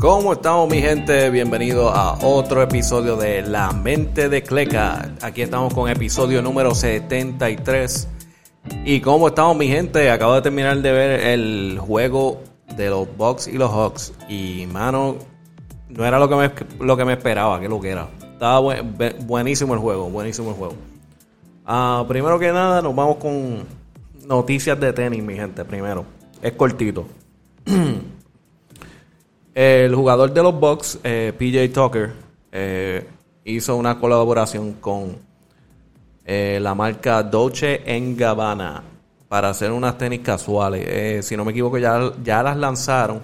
¿Cómo estamos mi gente? Bienvenidos a otro episodio de La Mente de Cleca. Aquí estamos con episodio número 73. ¿Y cómo estamos mi gente? Acabo de terminar de ver el juego de los Bucks y los Hawks. Y mano, no era lo que me, lo que me esperaba, que lo que era. Estaba buenísimo el juego, buenísimo el juego. Ah, primero que nada, nos vamos con noticias de tenis, mi gente, primero. Es cortito. el jugador de los Bucks, eh, PJ Tucker, eh, hizo una colaboración con eh, la marca Dolce Gabbana para hacer unas tenis casuales. si no me equivoco, ya, ya las lanzaron.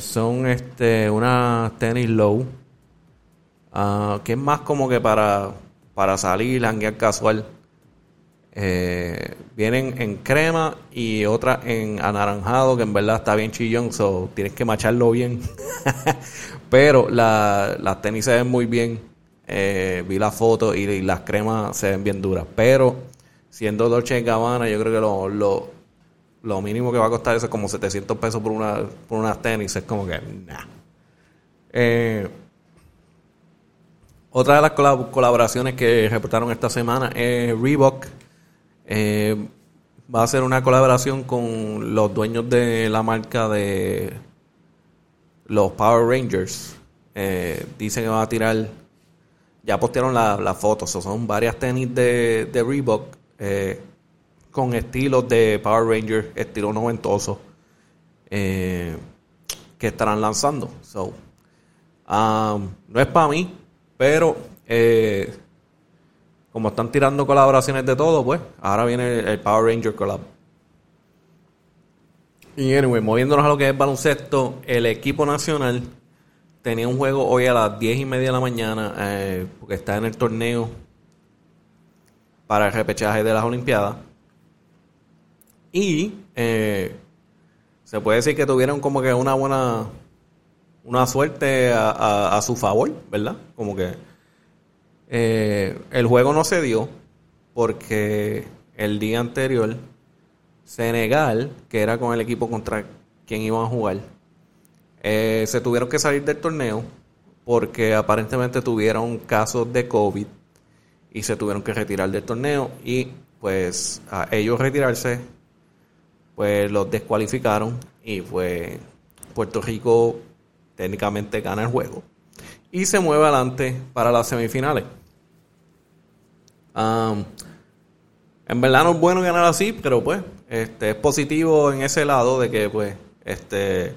son este unas tenis low. Ah, que es más como que para, para salir, hanguear casual. Eh, vienen en crema y otra en anaranjado, que en verdad está bien chillón, so tienes que macharlo bien. Pero las tenis se ven muy bien. Eh, vi la foto y, las cremas se ven bien duras. Pero siendo Dolce Gabbana, yo creo que lo, lo, lo, mínimo que va a costar eso es como 700 pesos por, una, por unas tenis. Es como que, nah. Eh, otra de las colaboraciones que reportaron esta semana es Reebok eh, va a ser una colaboración con los dueños de la marca de los Power Rangers. Eh, dicen que va a tirar, ya postearon las fotos, son varias tenis de, Reebok eh, con estilos de Power Rangers, estilo noventoso, que estarán lanzando. So, um, no es para mí, pero como están tirando colaboraciones de todo, pues ahora viene el, Power Ranger Collab. Y anyway, moviéndonos a lo que es baloncesto, el equipo nacional tenía un juego hoy a las 10 y media de la mañana, eh, porque está en el torneo para el repechaje de las Olimpiadas. Y eh, se puede decir que tuvieron como que una buena, una suerte a su favor, ¿verdad? Como que eh, el juego no se dio porque el día anterior Senegal, que era con el equipo contra quien iban a jugar, eh, se tuvieron que salir del torneo porque aparentemente tuvieron casos de COVID y se tuvieron que retirar del torneo y pues a ellos retirarse pues los descualificaron y pues Puerto Rico técnicamente gana el juego y se mueve adelante para las semifinales en verdad no es bueno ganar así, pero pues este, es positivo en ese lado de que pues este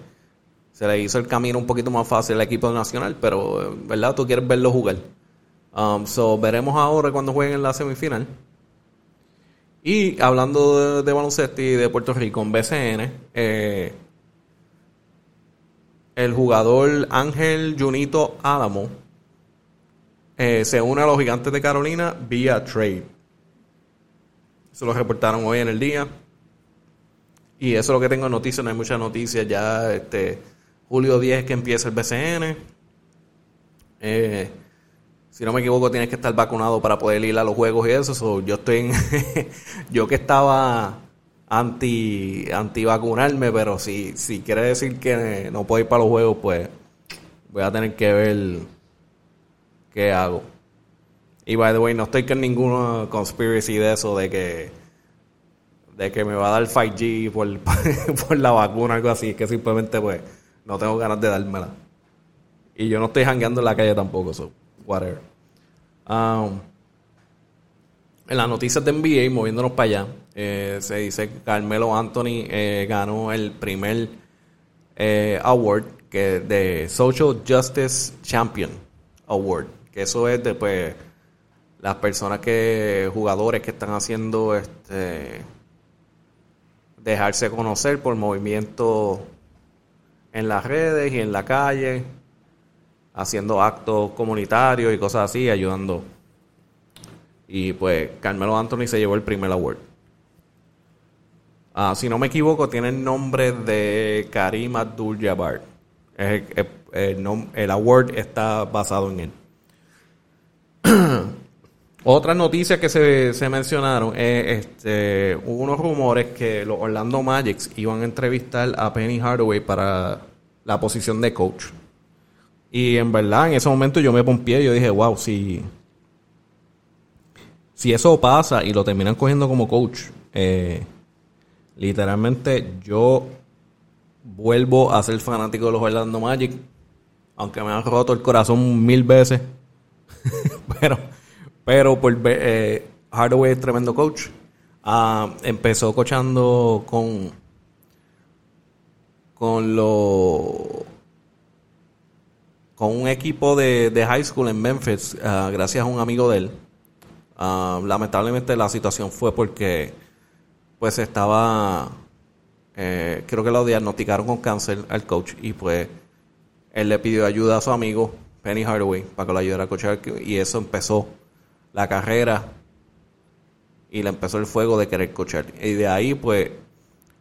se le hizo el camino un poquito más fácil al equipo nacional, pero en verdad tú quieres verlo jugar. Um, so, veremos ahora cuando jueguen en la semifinal. Y hablando de, baloncesto y de Puerto Rico en BCN, eh, el jugador Ángel Junito Álamo eh, se une a los gigantes de Carolina vía trade. Eso lo reportaron hoy en el día. Y eso es lo que tengo en noticias, no hay muchas noticias. Ya este julio 10 que empieza el BCN. Eh, si no me equivoco, tienes que estar vacunado para poder ir a los juegos y eso. yo estoy en yo que estaba anti anti vacunarme, pero si, si quiere decir que no puedo ir para los juegos, pues voy a tener que ver ¿qué hago? Y by the way, no estoy con ninguna conspiracy de eso, de que de que me va a dar 5G por, la vacuna, algo así, que simplemente pues no tengo ganas de dármela. Y yo no estoy jangueando en la calle tampoco, so whatever. Um, en las noticias de NBA, moviéndonos para allá, eh, se dice que Carmelo Anthony eh, ganó el primer eh, award que de Social Justice Champion Award que eso es de pues las personas que jugadores que están haciendo este dejarse conocer por movimientos en las redes y en la calle haciendo actos comunitarios y cosas así ayudando. Y pues Carmelo Anthony se llevó el primer award. Ah, si no me equivoco tiene el nombre de Karim Abdul-Jabbar. El, el award está basado en él Otras noticias que se, mencionaron, este, hubo unos rumores que los Orlando Magics iban a entrevistar a Penny Hardaway para la posición de coach. Y en verdad, en ese momento yo me pompié y yo dije, wow, si, si eso pasa y lo terminan cogiendo como coach, eh, literalmente yo vuelvo a ser fanático de los Orlando Magic, aunque me han roto el corazón mil veces. pero, pero por eh, Hardaway es tremendo coach. Ah, empezó coachando con con lo con un equipo de, high school en Memphis, ah, gracias a un amigo de él. Ah, lamentablemente la situación fue porque pues estaba eh, creo que lo diagnosticaron con cáncer al coach y pues él le pidió ayuda a su amigo Penny Hardaway para que lo ayudara a coachar y eso empezó la carrera y le empezó el fuego de querer coachar. Y de ahí pues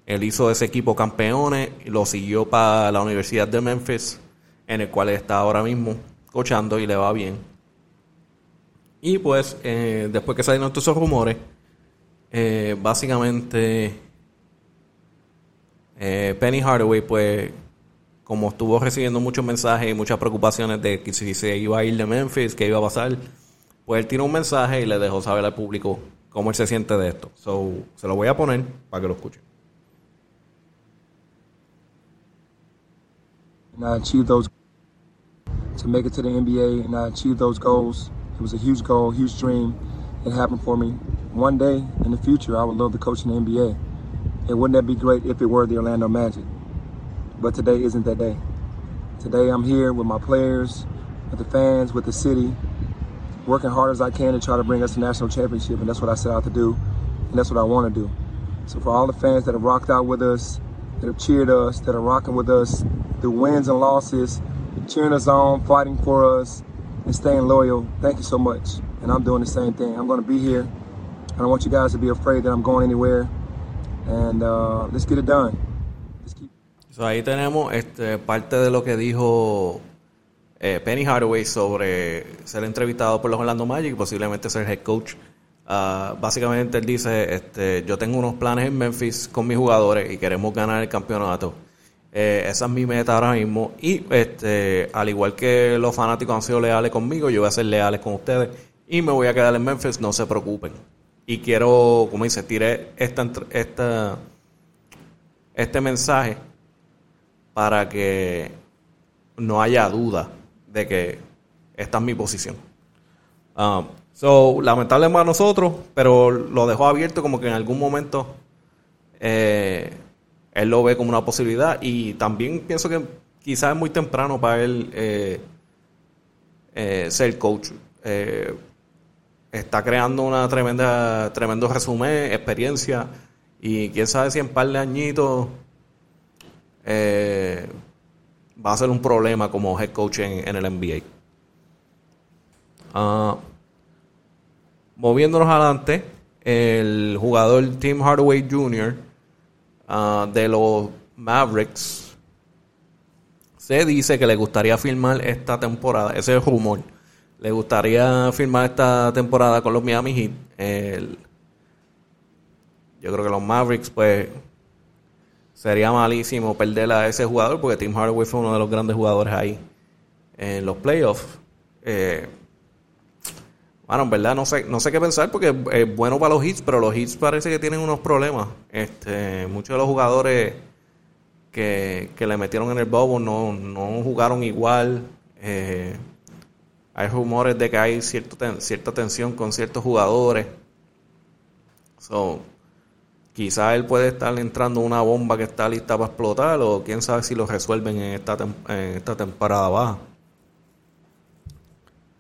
él hizo ese equipo campeones y lo siguió para la Universidad de Memphis en el cual está ahora mismo coachando y le va bien. Y pues eh, después que salieron todos esos rumores eh, básicamente eh, Penny Hardaway, pues, como estuvo recibiendo muchos mensajes y muchas preocupaciones de que si se iba a ir de Memphis, qué iba a pasar, pues él tiró un mensaje y le dejó saber al público cómo él se siente de esto. So, se lo voy a poner para que lo escuchen. And I achieved those to make it to the NBA, and I achieved those goals. It was a huge goal, huge dream. It happened for me. One day in the future, I would love to coach in the NBA. And wouldn't that be great if it were the Orlando Magic? But today isn't that day. Today I'm here with my players, with the fans, with the city, working hard as I can to try to bring us a national championship, and that's what I set out to do, and that's what I want to do. So for all the fans that have rocked out with us, that have cheered us, that are rocking with us through wins and losses, cheering us on, fighting for us, and staying loyal, thank you so much. And I'm doing the same thing. I'm going to be here. And I don't want you guys to be afraid that I'm going anywhere. And uh, let's get it done. Ahí tenemos este, parte de lo que dijo eh, Penny Hardaway sobre ser entrevistado por los Orlando Magic y posiblemente ser head coach. Uh, básicamente él dice, este, yo tengo unos planes en Memphis con mis jugadores y queremos ganar el campeonato. Eh, esa es mi meta ahora mismo. Y este, al igual que los fanáticos han sido leales conmigo, yo voy a ser leales con ustedes y me voy a quedar en Memphis, no se preocupen y quiero, como dice, tiré esta, esta, este mensaje para que no haya duda de que esta es mi posición. Um, so, lamentable para nosotros, pero lo dejó abierto como que en algún momento eh, él lo ve como una posibilidad y también pienso que quizás es muy temprano para él eh, eh, ser coach está creando una tremenda, tremendo resumen, experiencia, y quién sabe si en par de añitos eh, va a ser un problema como head coach en, el NBA. Ah, moviéndonos adelante, el jugador Tim Hardaway Jr. Ah, de los Mavericks se dice que le gustaría firmar esta temporada, ese es rumor le gustaría firmar esta temporada con los Miami Heat. yo creo que los Mavericks, pues, sería malísimo perder a ese jugador porque Tim Hardaway fue uno de los grandes jugadores ahí en los playoffs. Eh, bueno, en verdad no sé, no sé qué pensar porque es bueno para los hits, pero los hits parece que tienen unos problemas. Este, muchos de los jugadores que, le metieron en el bobo no, no jugaron igual. Eh, hay rumores de que hay cierto cierta tensión con ciertos jugadores. So, quizás él puede estar entrando una bomba que está lista para explotar o quién sabe si lo resuelven en esta, en esta temporada baja.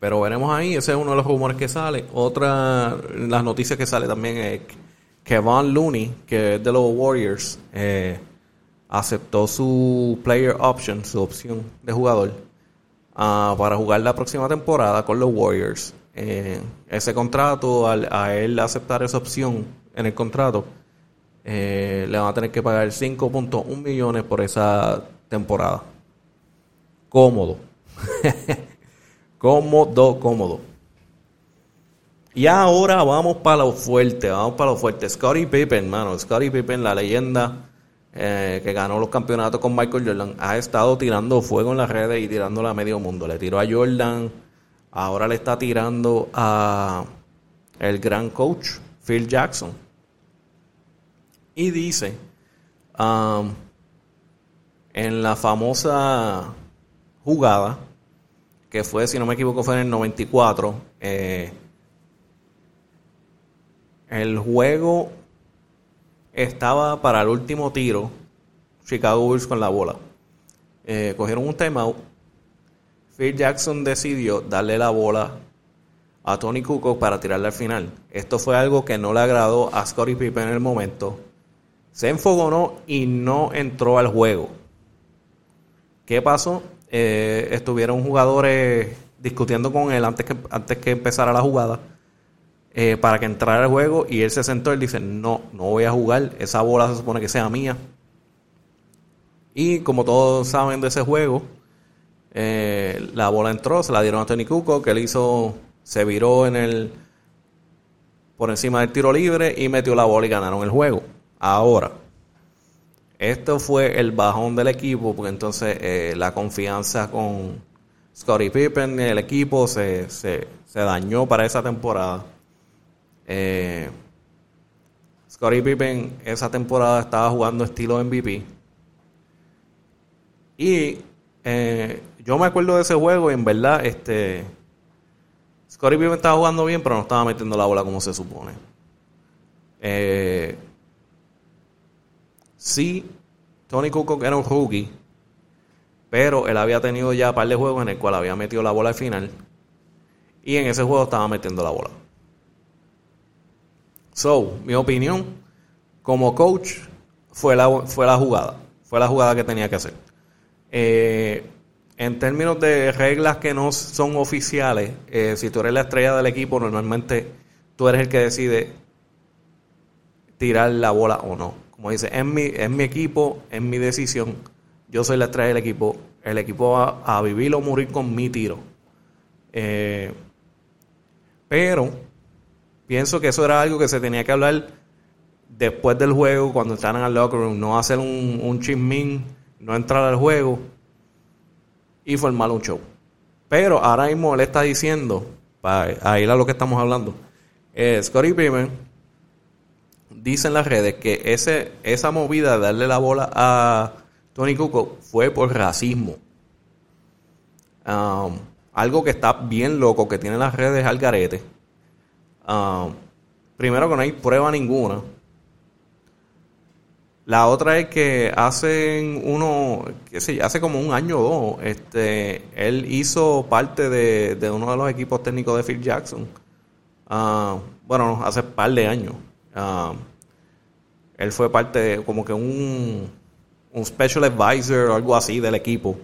Pero veremos ahí, ese es uno de los rumores que sale. Otra, las noticias que sale también es que Van Looney, que es de los Warriors, eh, aceptó su player option, su opción de jugador Ah, para jugar la próxima temporada con los Warriors. Eh, ese contrato, a él aceptar esa opción en el contrato, eh, le van a tener que pagar 5.1 millones por esa temporada. Cómodo. cómodo, cómodo. Y ahora vamos para lo fuerte, vamos para lo fuerte. Scottie Pippen, mano. Scottie Pippen, la leyenda eh, que ganó los campeonatos con Michael Jordan, ha estado tirando fuego en las redes y tirándole a medio mundo. Le tiró a Jordan, ahora le está tirando a el gran coach Phil Jackson. Y dice, um, en la famosa jugada, que fue, si no me equivoco, fue en el 94, eh, el juego estaba para el último tiro, Chicago Bulls con la bola. Eh, cogieron un timeout. Phil Jackson decidió darle la bola a Tony Kukoc para tirarle al final. Esto fue algo que no le agradó a Scottie Pippen en el momento. Se enfogonó y no entró al juego. ¿Qué pasó? Eh, estuvieron jugadores discutiendo con él antes que, antes que empezara la jugada eh, para que entrara al juego y él se sentó y dice, no, no voy a jugar, esa bola se supone que sea mía. Y como todos saben de ese juego, eh, la bola entró, se la dieron a Tony Cuco, que él hizo, se viró en el por encima del tiro libre y metió la bola y ganaron el juego. Ahora, esto fue el bajón del equipo, porque entonces eh, la confianza con Scottie Pippen, el equipo, se, se, se dañó para esa temporada. Eh, Scottie Pippen esa temporada estaba jugando estilo MVP. Y eh, yo me acuerdo de ese juego y en verdad este Scottie Pippen estaba jugando bien, pero no estaba metiendo la bola como se supone. Eh, sí, Tony Kukoc era un rookie, pero él había tenido ya un par de juegos en el cual había metido la bola al final. Y en ese juego estaba metiendo la bola. So, mi opinión, como coach, fue la, fue la jugada. Fue la jugada que tenía que hacer. Eh, en términos de reglas que no son oficiales, eh, si tú eres la estrella del equipo, normalmente tú eres el que decide tirar la bola o no. Como dice, es mi, es mi equipo, es mi decisión. Yo soy la estrella del equipo. El equipo va a vivir o morir con mi tiro. Eh, pero pienso que eso era algo que se tenía que hablar después del juego, cuando estaban al locker room, no hacer un, un chismín, no entrar al juego y formar un show. Pero ahora mismo le está diciendo, para ir a lo que estamos hablando, eh, Scottie Pippen dice en las redes que ese, esa movida de darle la bola a Tony Cuco fue por racismo. Um, algo que está bien loco, que tiene las redes al garete Ah, primero que no hay prueba ninguna. La otra es que hacen uno, qué sé, hace como un año o dos, este, él hizo parte de, uno de los equipos técnicos de Phil Jackson. Ah, bueno, hace un par de años. Ah, él fue parte como que un, un special advisor o algo así del equipo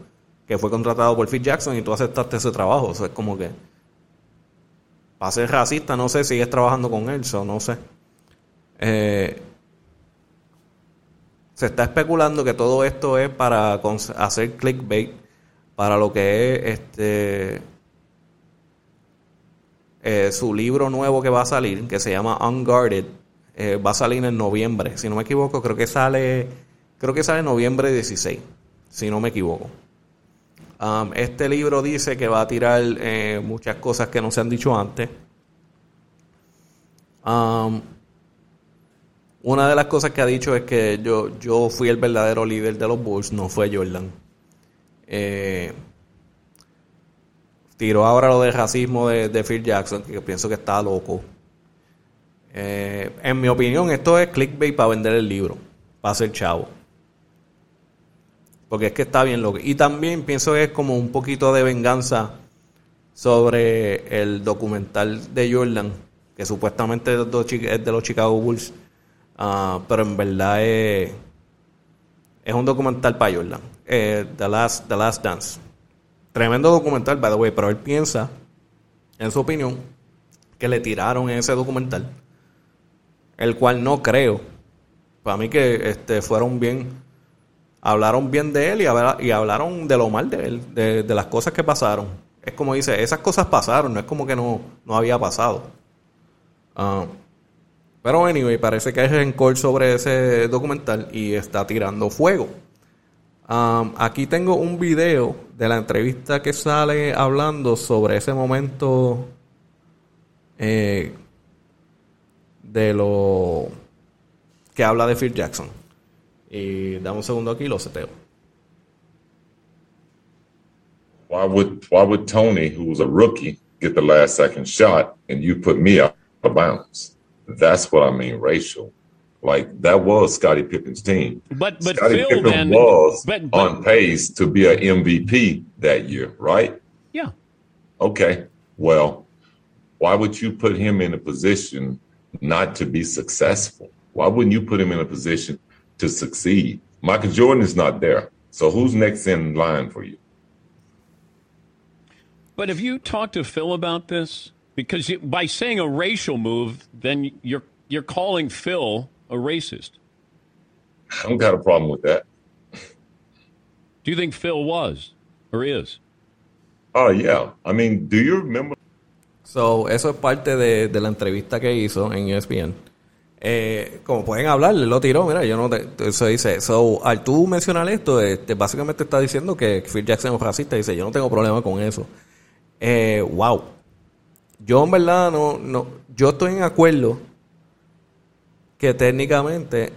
que fue contratado por Phil Jackson y tú aceptaste ese trabajo. O sea, es como que para ser racista, no sé, sigues trabajando con él, o no sé. Eh, se está especulando que todo esto es para hacer clickbait para lo que es este eh, su libro nuevo que va a salir, que se llama Unguarded, eh, va a salir en noviembre. Si no me equivoco, creo que sale, creo que sale en noviembre 16, si no me equivoco. Um, este libro dice que va a tirar eh, muchas cosas que no se han dicho antes. Um, una de las cosas que ha dicho es que yo, yo fui el verdadero líder de los Bulls, no fue Jordan. Eh, tiró ahora lo del racismo de, Phil Jackson, que pienso que está loco. Eh, en mi opinión, esto es clickbait para vender el libro, para ser chavo. Porque es que está bien lo que... Y también pienso que es como un poquito de venganza sobre el documental de Jordan, que supuestamente es de los Chicago Bulls, ah, pero en verdad es, es un documental para Jordan, eh, The, Last, The Last Dance. Tremendo documental, by the way, pero él piensa, en su opinión, que le tiraron ese documental, el cual no creo. Para mí que este, fueron bien hablaron bien de él y, hablaron de lo mal de él, de, las cosas que pasaron. Es como dice, esas cosas pasaron, no es como que no, no había pasado. Ah, Pero anyway, parece que hay rencor sobre ese documental y está tirando fuego. Um, aquí tengo un video de la entrevista que sale hablando sobre ese momento eh, de lo que habla de Phil Jackson. Y dame un segundo aquí, lo seteo. Why would why would Tony, who was a rookie, get the last second shot and you put me out of bounds? That's what I mean, racial. Like that was Scottie Pippen's team. But but Scottie Phil Pippen then was but, but on pace to be an MVP that year, right? yeah. Okay. Well, why would you put him in a position not to be successful? Why wouldn't you put him in a position to succeed? Michael Jordan is not there. So who's next in line for you? But have you talked to Phil about this? Because you, by saying a racial move, then you're you're calling Phil a racist. I don't got a problem with that. Do you think Phil was or is? Oh yeah. I mean, do you remember So, eso es parte de, de la entrevista que hizo en ESPN. Eh, como pueden hablar, lo tiró, mira, yo no te, eso dice, so, al tú mencionar esto, este, básicamente está diciendo que Phil Jackson es racista, dice, yo no tengo problema con eso. Eh, wow. Yo en verdad no, no, yo estoy en acuerdo que técnicamente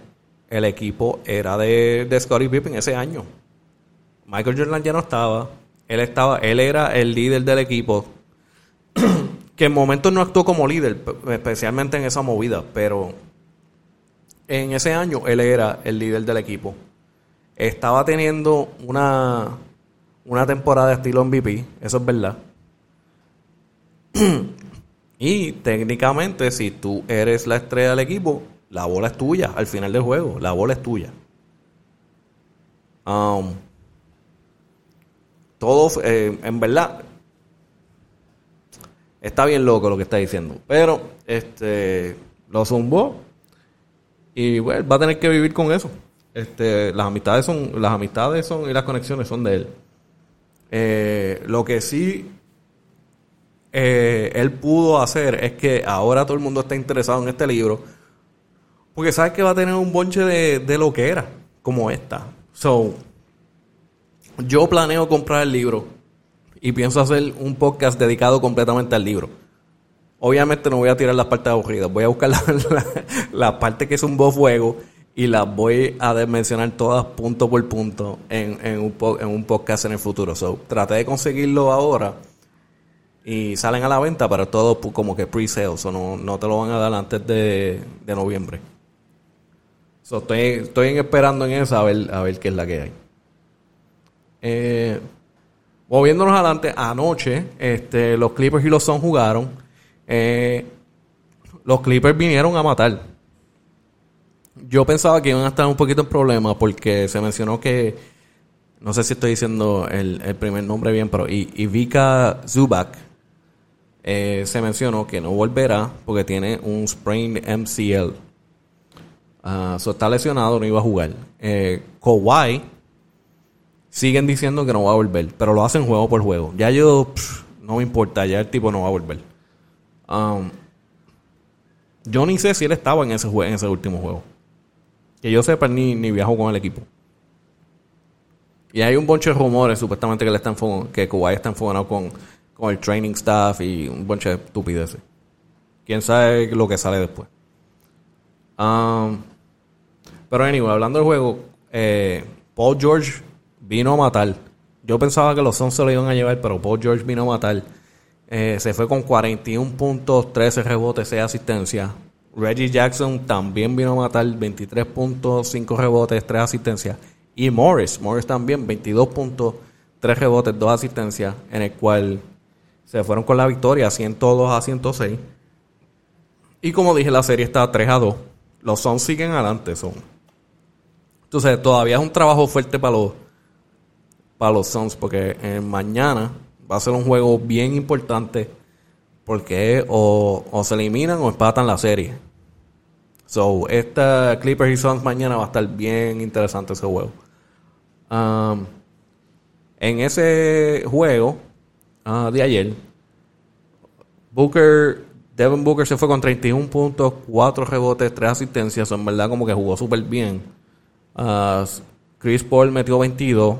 el equipo era de, de Scottie Pippen ese año. Michael Jordan ya no estaba, él estaba, él era el líder del equipo, que en momentos no actuó como líder, especialmente en esa movida, pero en ese año él era el líder del equipo. Estaba teniendo una, una temporada de estilo MVP, eso es verdad. y técnicamente, si tú eres la estrella del equipo, la bola es tuya al final del juego, la bola es tuya. Um, todo, eh, en verdad, está bien loco lo que está diciendo. Pero, este, lo zumbó. Y bueno, va a tener que vivir con eso. Este, las amistades son, las amistades son y las conexiones son de él. Eh, lo que sí eh, él pudo hacer es que ahora todo el mundo está interesado en este libro. Porque sabe que va a tener un bonche de, de lo que era, como esta. So, yo planeo comprar el libro y pienso hacer un podcast dedicado completamente al libro. Obviamente no voy a tirar las partes aburridas, voy a buscar la, la, la parte que boss fuego y las voy a mencionar todas punto por punto en, un, podcast en el futuro. So, traté de conseguirlo ahora y salen a la venta, pero todo como que pre-sale, so no, no te lo van a dar antes de, de noviembre. So, estoy, estoy esperando en esa a ver, a ver qué es la que hay. Eh, moviéndonos adelante, anoche este, los Clippers y los Suns jugaron. Eh, los Clippers vinieron a matar. Yo pensaba que iban a estar un poquito en problemas porque se mencionó que, no sé si estoy diciendo el, primer nombre bien, pero Ivica Zubac eh, se mencionó que no volverá porque tiene un sprained MCL. Ah, so está lesionado, no iba a jugar. Eh, Kawhi siguen diciendo que no va a volver, pero lo hacen juego por juego. Ya yo, no me importa, ya el tipo no va a volver. Um, yo ni sé si él estaba en ese, en ese último juego. Que yo sepa, ni, ni viajó con el equipo. Y hay un bonche de rumores, supuestamente, que, le están que Kawhi está enfogonado con, con el training staff y un bonche de estupideces. Quién sabe lo que sale después. Um, pero anyway, hablando del juego, eh, Paul George vino a matar. Yo pensaba que los Suns se lo iban a llevar, pero Paul George vino a matar. Eh, se fue con 41 puntos, 13 rebotes, 6 asistencias. Reggie Jackson también vino a matar 23 puntos, 5 rebotes, 3 asistencias. Y Morris, Morris también 22 puntos, 3 rebotes, 2 asistencias, en el cual se fueron con la victoria 102 a 106. Y como dije, la serie está 3 a 2. Los Suns siguen adelante. Son. Entonces, todavía es un trabajo fuerte para los, para los Suns, porque eh, mañana va a ser un juego bien importante, porque o, o se eliminan o empatan la serie. So, esta Clippers y Suns mañana va a estar bien interesante ese juego. Um, en ese juego ah, de ayer, Booker Devin Booker se fue con 31 puntos, 4 rebotes, 3 asistencias. En verdad, como que jugó súper bien. Uh, Chris Paul metió 22,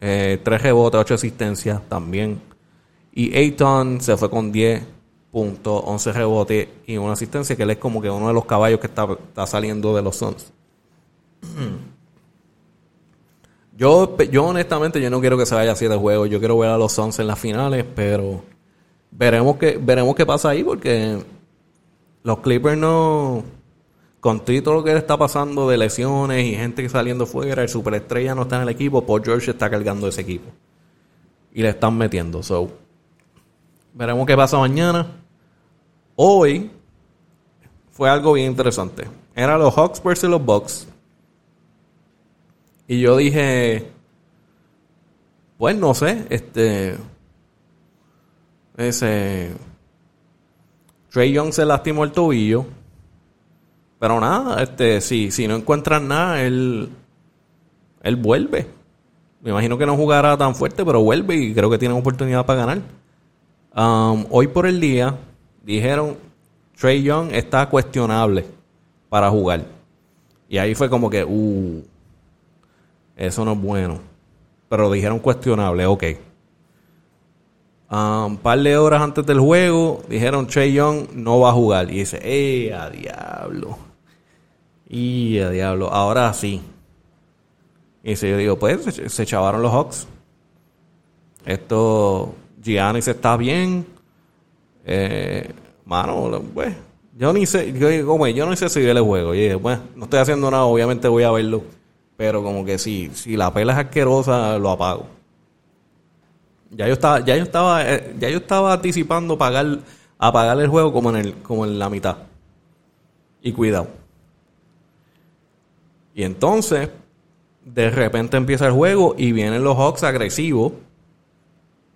eh, 3 rebotes, 8 asistencias también. Y Ayton se fue con 10 puntos, 11 rebotes y una asistencia, que él es como que uno de los caballos que está, está saliendo de los Suns. Yo, yo honestamente yo no quiero que se vaya así de juego. Yo quiero ver a los Suns en las finales, pero veremos qué, veremos qué pasa ahí porque los Clippers no con todo lo que está pasando de lesiones y gente saliendo fuera, el superestrella no está en el equipo, Paul George está cargando ese equipo. Y le están metiendo. So, veremos qué pasa mañana. Hoy fue algo bien interesante. Era los Hawks versus los Bucks. Y yo dije, pues no sé, este, ese, Trey Young se lastimó el tobillo, pero nada, este, si, si no encuentran nada, él, él vuelve. Me imagino que no jugará tan fuerte, pero vuelve y creo que tiene oportunidad para ganar. Um, hoy por el día dijeron Trey Young está cuestionable para jugar. Y ahí fue como que, uh, eso no es bueno. Pero dijeron cuestionable, ok. Un um, par de horas antes del juego, dijeron Trey Young no va a jugar. Y dice, ¡eh, a diablo! ¡Y a diablo! Ahora sí. Y dice, yo digo, pues se, chavaron los Hawks. Esto, Giannis está bien. Eh, mano, pues, yo ni sé, yo, como, yo no sé si ve el juego. Y pues, no estoy haciendo nada, obviamente voy a verlo. Pero como que si, si la pela es asquerosa, lo apago. Ya yo estaba, ya yo estaba, eh, ya yo estaba anticipando pagar, apagar el juego como en el, como en la mitad. Y cuidado. Y entonces, de repente empieza el juego y vienen los Hawks agresivos.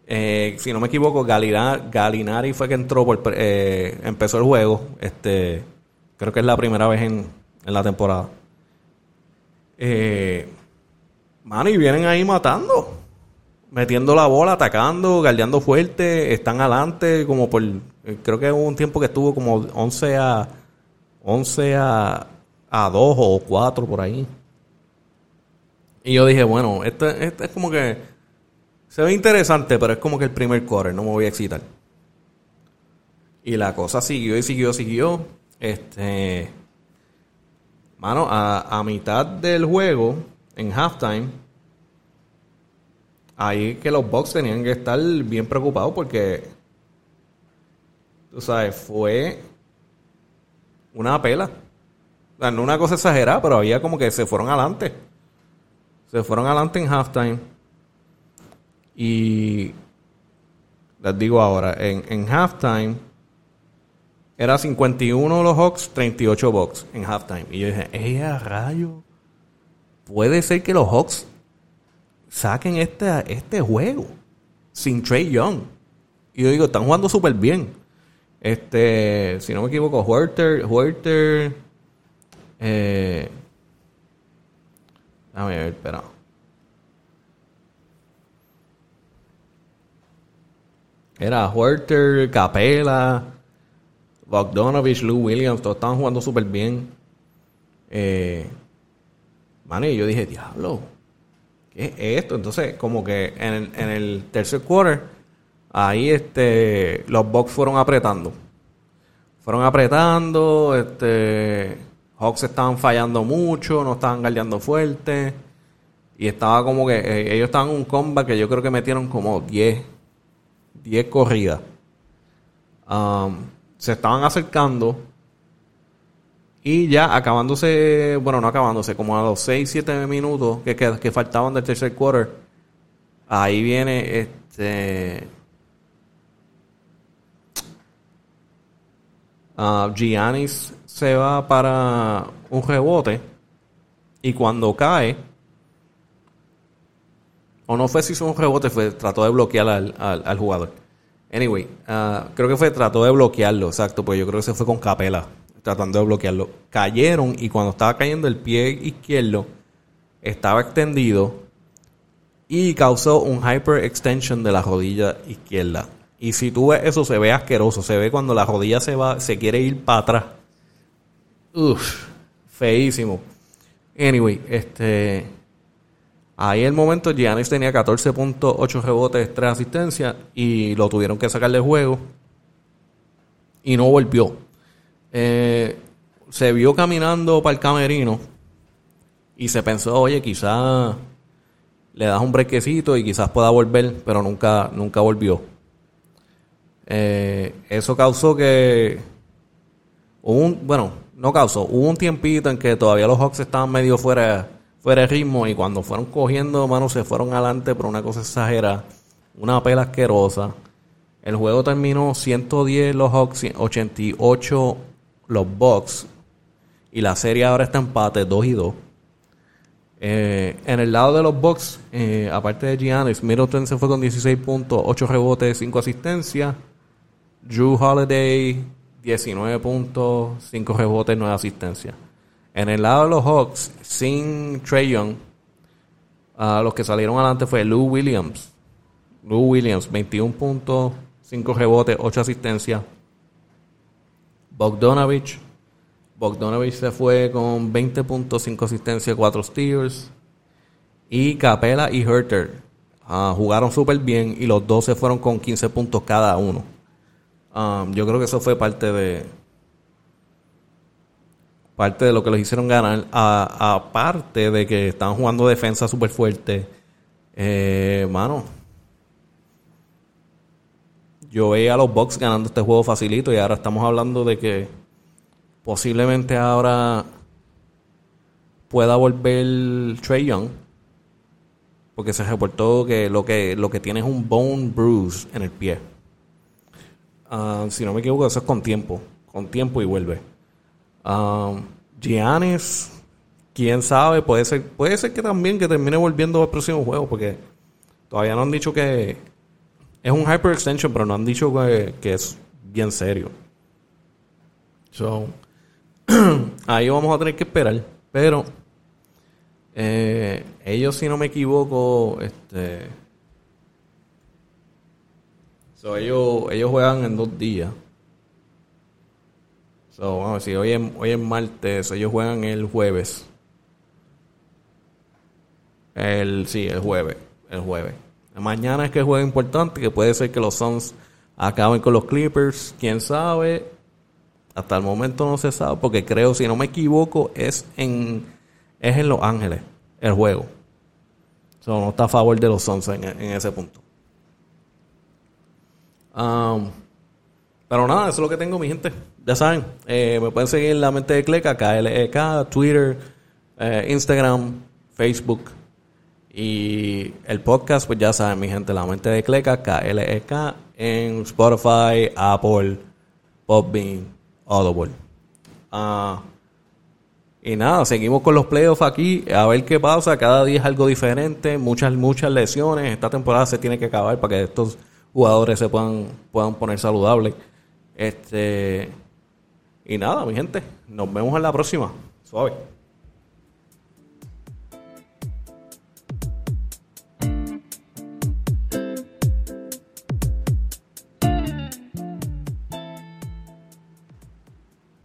Eh, si no me equivoco, Galinari, fue que entró por, eh, empezó el juego. Este, creo que es la primera vez en, en la temporada. Eh, mano, y vienen ahí matando. Metiendo la bola, atacando, galdeando fuerte. Están adelante como por... Eh, creo que hubo un tiempo que estuvo como 11 a... 11 a, a 2 o 4 por ahí. Y yo dije, bueno, este, este es como que... Se ve interesante, pero es como que el primer core, no me voy a excitar. Y la cosa siguió y siguió, siguió. Este Mano, a, mitad del juego, en halftime, ahí que los Bucks tenían que estar bien preocupados porque, tú sabes, fue una pela. No una cosa exagerada, pero había como que se fueron adelante. Se fueron adelante en halftime. Y les digo ahora, en, en halftime era 51 los Hawks, 38 Bucks en halftime. Y yo dije, ¡eh, rayo! Puede ser que los Hawks saquen este, este juego sin Trey Young. Y yo digo, están jugando súper bien. Este, si no me equivoco, Huerter, Huerter, eh, déjame ver, espera. Era Huerter, Capela, Bogdanovich, Lou Williams, todos estaban jugando súper bien. Eh, y yo dije, diablo, ¿qué es esto? Entonces, como que en el, en el tercer quarter, ahí este, los Bucks fueron apretando. Fueron apretando, este, Hawks estaban fallando mucho, no estaban galdeando fuerte. Y estaba como que, eh, ellos estaban en un combat que yo creo que metieron como 10, 10 corridas. Um, se estaban acercando y ya acabándose, bueno, no acabándose, como a los 6, 7 minutos que, que, faltaban del tercer quarter, ahí viene este... Uh, Giannis se va para un rebote y cuando cae, o no fue si hizo un rebote, fue trató de bloquear al, al jugador Anyway, uh, creo que fue, trató de bloquearlo, exacto, pues yo creo que se fue con Capela, tratando de bloquearlo. Cayeron y cuando estaba cayendo el pie izquierdo, estaba extendido y causó un hyper extension de la rodilla izquierda. Y si tú ves eso, se ve asqueroso. Se ve cuando la rodilla se va, se quiere ir para atrás. Uf, feísimo. Anyway, este. Ahí el momento Giannis tenía 14.8 rebotes, 3 asistencias y lo tuvieron que sacar del juego y no volvió. Eh, se vio caminando para el camerino y se pensó, oye, quizás le das un brequecito y quizás pueda volver, pero nunca, nunca volvió. Eh, eso causó que un, bueno, no causó, hubo un tiempito en que todavía los Hawks estaban medio fuera, fuera de ritmo y cuando fueron cogiendo manos se fueron adelante por una cosa exagerada, una pela asquerosa. El juego terminó 110 los Hawks, 88 los Bucks y la serie ahora está empate 2 y 2. Eh, en el lado de los Bucks, eh, aparte de Giannis, Middleton se fue con 16 puntos, 8 rebotes, 5 asistencias. Drew Holiday, 19 puntos, 5 rebotes, 9 asistencias. En el lado de los Hawks, sin Trey Young, uh, los que salieron adelante fue Lou Williams. Lou Williams, 21 puntos, 5 rebotes, 8 asistencias. Bogdanovich, Bogdanovich se fue con 20 puntos, 5 asistencias, 4 steals. Y Capela y Herter uh, jugaron súper bien y los dos se fueron con 15 puntos cada uno. Um, yo creo que eso fue parte de parte de lo que los hicieron ganar. Aparte de que estaban jugando defensa súper fuerte. Eh, mano. Yo veía a los Bucks ganando este juego facilito y ahora estamos hablando de que posiblemente ahora pueda volver Trey Young. Porque se reportó que lo que lo que tiene es un bone bruise en el pie. Uh, si no me equivoco, eso es con tiempo. Con tiempo y vuelve. Um, Giannis, quién sabe, puede ser, puede ser que también que termine volviendo al próximo juego, porque todavía no han dicho que es un hyperextension, pero no han dicho que, que es bien serio. So, ahí vamos a tener que esperar. Pero eh, ellos, si no me equivoco, este so, ellos, ellos juegan en dos días. So, vamos decir, hoy es, hoy es martes, ellos juegan el jueves. El, sí, el jueves. El jueves. Mañana es que juega importante, que puede ser que los Suns acaben con los Clippers, quién sabe. Hasta el momento no se sabe, porque creo, si no me equivoco, es en, es en Los Ángeles el juego. So, no está a favor de los Suns en, en ese punto. Um, pero nada, eso es lo que tengo, mi gente. Ya saben, eh, me pueden seguir en la mente de Cleca, KLEK, Twitter, eh, Instagram, Facebook. Y el podcast, pues ya saben, mi gente, la mente de Cleca, KLEK, en Spotify, Apple, Podbean, Audible. Ah, y nada, seguimos con los playoffs aquí, a ver qué pasa. Cada día es algo diferente, muchas, muchas lesiones. Esta temporada se tiene que acabar para que estos jugadores se puedan, puedan poner saludables. Este, y nada, mi gente, nos vemos en la próxima. Suave.